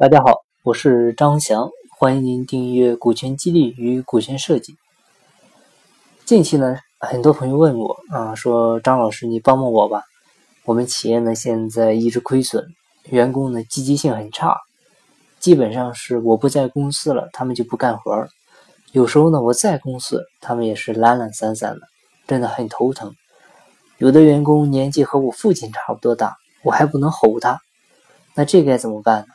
大家好，我是张翔，欢迎您订阅《股权激励与股权设计》。近期呢，很多朋友问我啊，说张老师你帮帮我吧，我们企业呢现在一直亏损，员工呢积极性很差，基本上是我不在公司了，他们就不干活儿。有时候呢我在公司，他们也是懒懒散散的，真的很头疼。有的员工年纪和我父亲差不多大，我还不能吼他，那这该怎么办呢？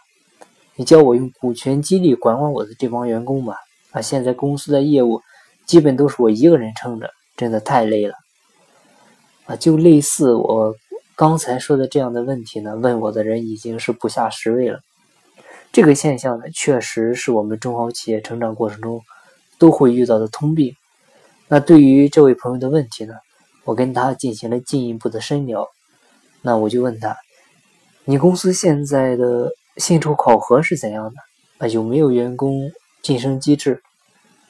你教我用股权激励管管我的这帮员工吧。啊，现在公司的业务基本都是我一个人撑着，真的太累了。啊，就类似我刚才说的这样的问题呢，问我的人已经是不下十位了。这个现象呢，确实是我们中小企业成长过程中都会遇到的通病。那对于这位朋友的问题呢？我跟他进行了进一步的深聊，那我就问他：“你公司现在的薪酬考核是怎样的？啊，有没有员工晋升机制？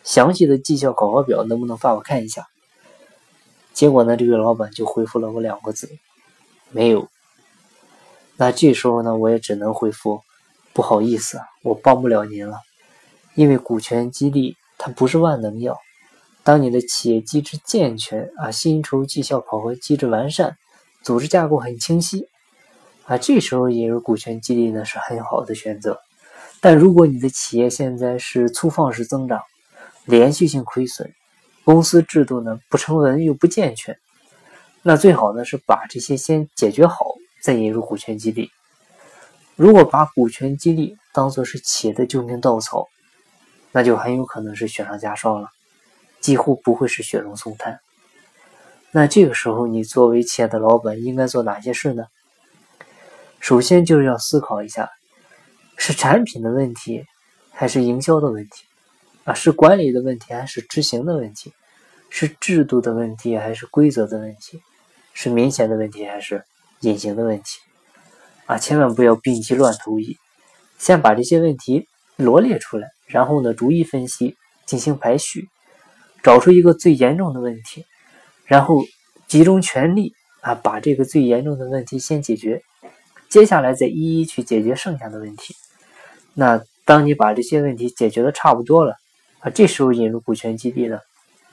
详细的绩效考核表能不能发我看一下？”结果呢，这个老板就回复了我两个字：“没有。”那这时候呢，我也只能回复：“不好意思，我帮不了您了，因为股权激励它不是万能药。”当你的企业机制健全啊，薪酬绩效考核机制完善，组织架构很清晰啊，这时候引入股权激励呢是很好的选择。但如果你的企业现在是粗放式增长，连续性亏损，公司制度呢不成文又不健全，那最好呢是把这些先解决好，再引入股权激励。如果把股权激励当做是企业的救命稻草，那就很有可能是雪上加霜了。几乎不会是雪中送炭。那这个时候，你作为企业的老板应该做哪些事呢？首先就是要思考一下，是产品的问题，还是营销的问题？啊，是管理的问题，还是执行的问题？是制度的问题，还是规则的问题？是明显的问题，还是隐形的问题？啊，千万不要病急乱投医，先把这些问题罗列出来，然后呢，逐一分析，进行排序。找出一个最严重的问题，然后集中全力啊，把这个最严重的问题先解决，接下来再一一去解决剩下的问题。那当你把这些问题解决的差不多了啊，这时候引入股权激励呢，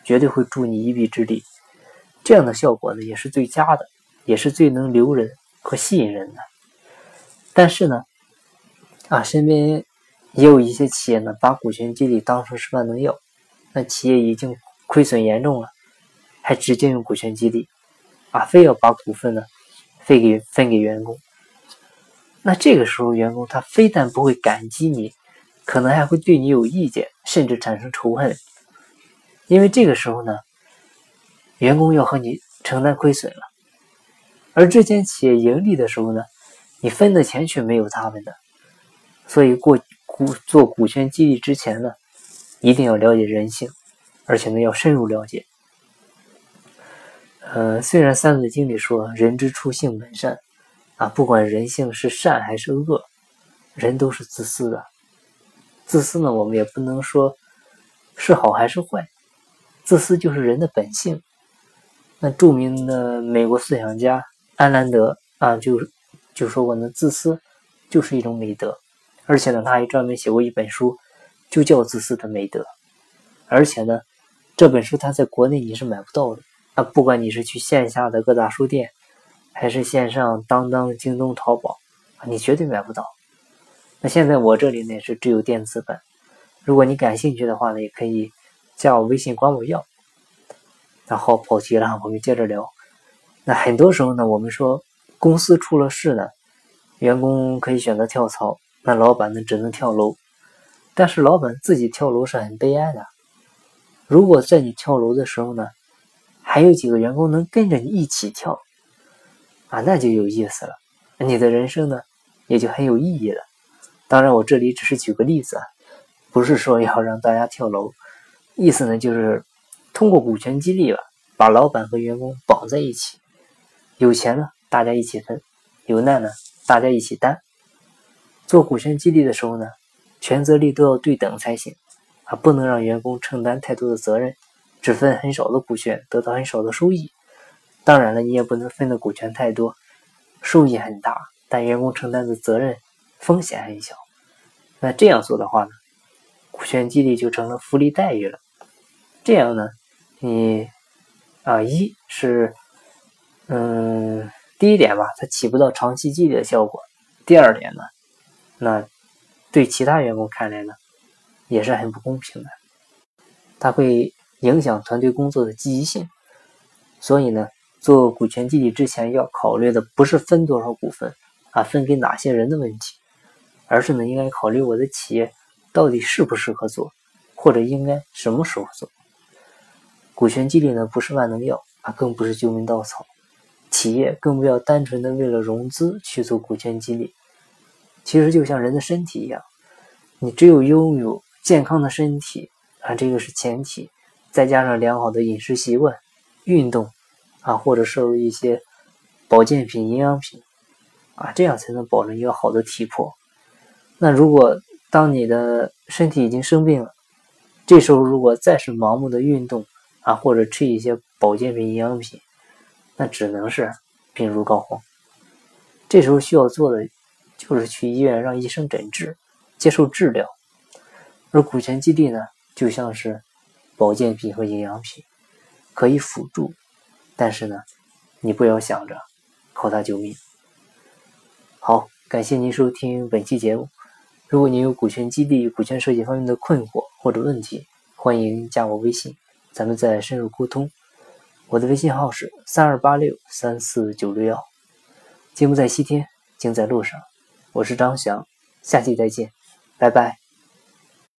绝对会助你一臂之力。这样的效果呢，也是最佳的，也是最能留人和吸引人的。但是呢，啊，身边也有一些企业呢，把股权激励当成是万能药。那企业已经亏损严重了，还直接用股权激励，啊，非要把股份呢分给分给员工。那这个时候，员工他非但不会感激你，可能还会对你有意见，甚至产生仇恨。因为这个时候呢，员工要和你承担亏损了，而之前企业盈利的时候呢，你分的钱却没有他们的。所以，过股做股权激励之前呢。一定要了解人性，而且呢要深入了解。呃，虽然《三字经》里说“人之初，性本善”，啊，不管人性是善还是恶，人都是自私的。自私呢，我们也不能说是好还是坏，自私就是人的本性。那著名的美国思想家安兰德啊，就就说过呢，自私就是一种美德，而且呢，他还专门写过一本书。就叫自私的美德，而且呢，这本书它在国内你是买不到的啊！不管你是去线下的各大书店，还是线上当当、京东、淘宝，你绝对买不到。那现在我这里呢是只有电子版，如果你感兴趣的话呢，也可以加我微信管我要。然后，跑题了，我们接着聊。那很多时候呢，我们说公司出了事呢，员工可以选择跳槽，那老板呢只能跳楼。但是老板自己跳楼是很悲哀的。如果在你跳楼的时候呢，还有几个员工能跟着你一起跳，啊，那就有意思了。你的人生呢，也就很有意义了。当然，我这里只是举个例子啊，不是说要让大家跳楼。意思呢，就是通过股权激励吧，把老板和员工绑在一起。有钱呢，大家一起分；有难呢，大家一起担。做股权激励的时候呢。权责力都要对等才行，啊，不能让员工承担太多的责任，只分很少的股权，得到很少的收益。当然了，你也不能分的股权太多，收益很大，但员工承担的责任风险很小。那这样做的话呢，股权激励就成了福利待遇了。这样呢，你啊，一是嗯，第一点吧，它起不到长期激励的效果；第二点呢，那对其他员工看来呢，也是很不公平的，它会影响团队工作的积极性。所以呢，做股权激励之前要考虑的不是分多少股份啊，分给哪些人的问题，而是呢，应该考虑我的企业到底适不适合做，或者应该什么时候做。股权激励呢，不是万能药啊，更不是救命稻草。企业更不要单纯的为了融资去做股权激励。其实就像人的身体一样，你只有拥有健康的身体啊，这个是前提，再加上良好的饮食习惯、运动啊，或者摄入一些保健品、营养品啊，这样才能保证一个好的体魄。那如果当你的身体已经生病了，这时候如果再是盲目的运动，啊，或者吃一些保健品、营养品，那只能是病入膏肓。这时候需要做的就是去医院让医生诊治，接受治疗。而股权激励呢，就像是保健品和营养品，可以辅助，但是呢，你不要想着靠它救命。好，感谢您收听本期节目。如果您有股权激励、股权设计方面的困惑或者问题，欢迎加我微信。咱们再深入沟通，我的微信号是三二八六三四九六幺。节目在西天，精在路上。我是张翔，下期再见，拜拜。